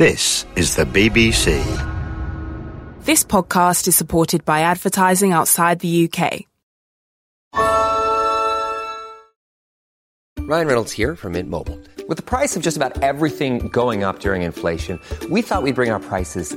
This is the BBC. This podcast is supported by advertising outside the UK. Ryan Reynolds here from Mint Mobile. With the price of just about everything going up during inflation, we thought we'd bring our prices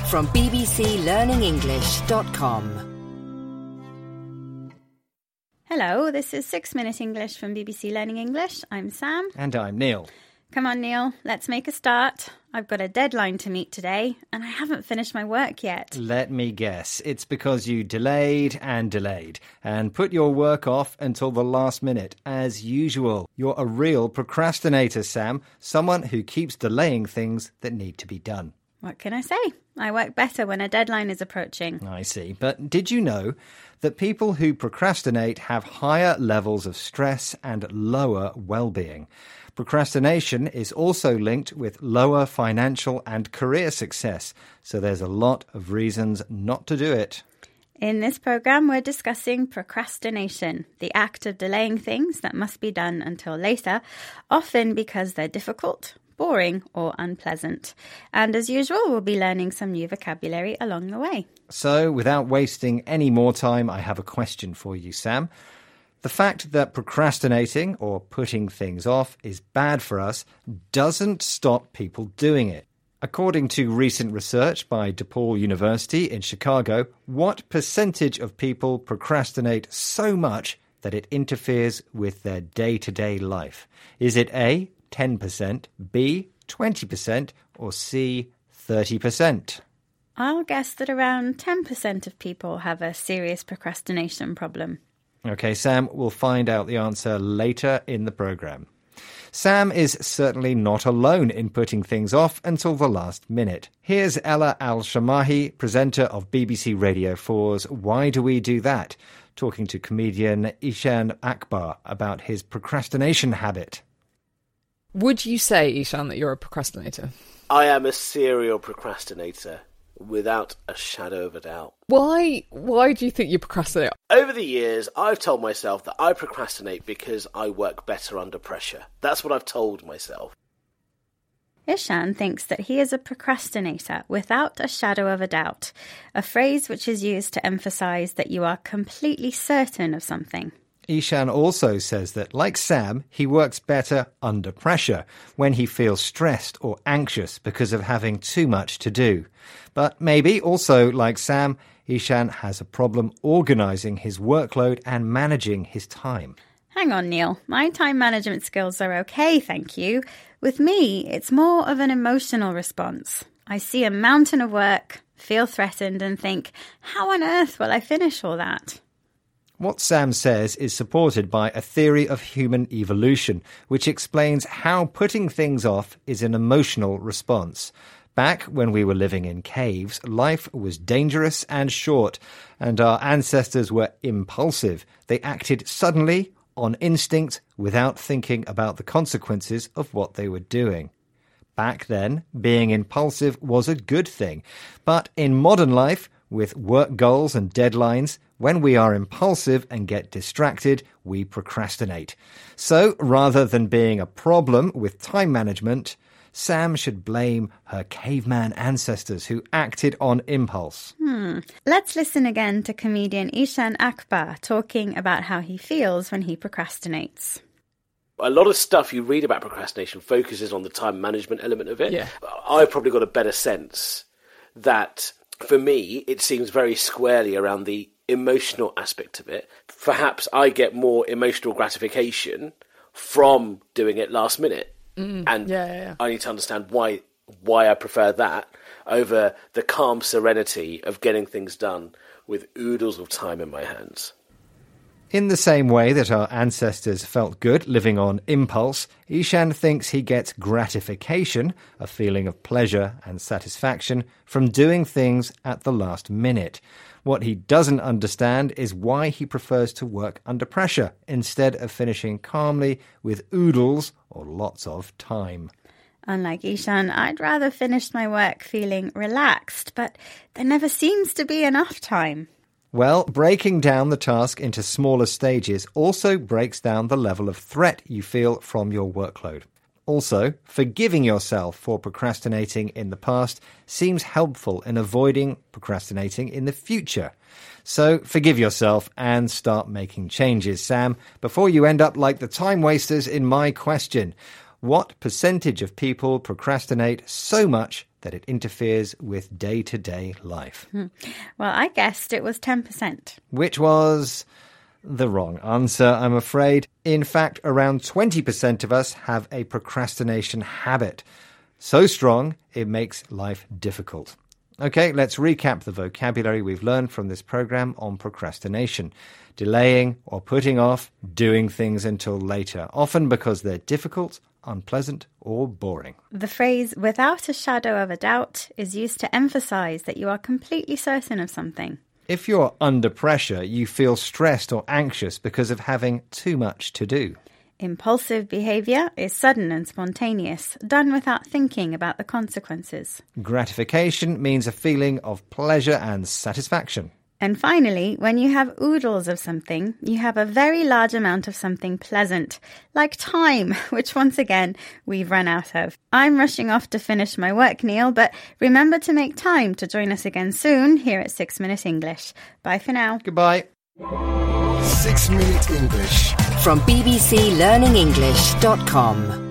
From bbclearningenglish.com. Hello, this is Six Minute English from BBC Learning English. I'm Sam. And I'm Neil. Come on, Neil, let's make a start. I've got a deadline to meet today, and I haven't finished my work yet. Let me guess. It's because you delayed and delayed and put your work off until the last minute, as usual. You're a real procrastinator, Sam. Someone who keeps delaying things that need to be done. What can I say? I work better when a deadline is approaching. I see. But did you know that people who procrastinate have higher levels of stress and lower well being? Procrastination is also linked with lower financial and career success, so there's a lot of reasons not to do it. In this program, we're discussing procrastination, the act of delaying things that must be done until later, often because they're difficult, boring, or unpleasant. And as usual, we'll be learning some new vocabulary along the way. So, without wasting any more time, I have a question for you, Sam. The fact that procrastinating or putting things off is bad for us doesn't stop people doing it. According to recent research by DePaul University in Chicago, what percentage of people procrastinate so much that it interferes with their day to day life? Is it A, 10%, B, 20%, or C, 30%? I'll guess that around 10% of people have a serious procrastination problem. Okay, Sam, we'll find out the answer later in the program. Sam is certainly not alone in putting things off until the last minute. Here's Ella Al Shamahi, presenter of BBC Radio 4's Why Do We Do That, talking to comedian Eshaan Akbar about his procrastination habit. Would you say, Eshaan, that you're a procrastinator? I am a serial procrastinator without a shadow of a doubt. Why? Why do you think you procrastinate? Over the years, I've told myself that I procrastinate because I work better under pressure. That's what I've told myself. Eshaan thinks that he is a procrastinator without a shadow of a doubt, a phrase which is used to emphasize that you are completely certain of something. Eshaan also says that, like Sam, he works better under pressure when he feels stressed or anxious because of having too much to do. But maybe also, like Sam, Eshaan has a problem organizing his workload and managing his time. Hang on, Neil. My time management skills are okay, thank you. With me, it's more of an emotional response. I see a mountain of work, feel threatened, and think, how on earth will I finish all that? What Sam says is supported by a theory of human evolution, which explains how putting things off is an emotional response. Back when we were living in caves, life was dangerous and short, and our ancestors were impulsive. They acted suddenly, on instinct, without thinking about the consequences of what they were doing. Back then, being impulsive was a good thing. But in modern life, with work goals and deadlines, when we are impulsive and get distracted, we procrastinate. So, rather than being a problem with time management, Sam should blame her caveman ancestors who acted on impulse. Hmm. Let's listen again to comedian Eshaan Akbar talking about how he feels when he procrastinates. A lot of stuff you read about procrastination focuses on the time management element of it. Yeah. I've probably got a better sense that for me, it seems very squarely around the emotional aspect of it. Perhaps I get more emotional gratification from doing it last minute. Mm, and yeah, yeah, yeah. I need to understand why why I prefer that over the calm serenity of getting things done with oodles of time in my hands. In the same way that our ancestors felt good living on impulse, Eshaan thinks he gets gratification, a feeling of pleasure and satisfaction, from doing things at the last minute. What he doesn't understand is why he prefers to work under pressure instead of finishing calmly with oodles or lots of time. Unlike Eshaan, I'd rather finish my work feeling relaxed, but there never seems to be enough time. Well, breaking down the task into smaller stages also breaks down the level of threat you feel from your workload. Also, forgiving yourself for procrastinating in the past seems helpful in avoiding procrastinating in the future. So, forgive yourself and start making changes, Sam, before you end up like the time wasters in my question. What percentage of people procrastinate so much that it interferes with day to day life? Hmm. Well, I guessed it was 10%. Which was the wrong answer, I'm afraid. In fact, around 20% of us have a procrastination habit. So strong, it makes life difficult. Okay, let's recap the vocabulary we've learned from this program on procrastination. Delaying or putting off doing things until later, often because they're difficult, unpleasant, or boring. The phrase without a shadow of a doubt is used to emphasize that you are completely certain of something. If you're under pressure, you feel stressed or anxious because of having too much to do. Impulsive behavior is sudden and spontaneous, done without thinking about the consequences. Gratification means a feeling of pleasure and satisfaction. And finally, when you have oodles of something, you have a very large amount of something pleasant, like time, which once again we've run out of. I'm rushing off to finish my work, Neil, but remember to make time to join us again soon here at 6 Minute English. Bye for now. Goodbye. 6 Minute English. From bbclearningenglish.com.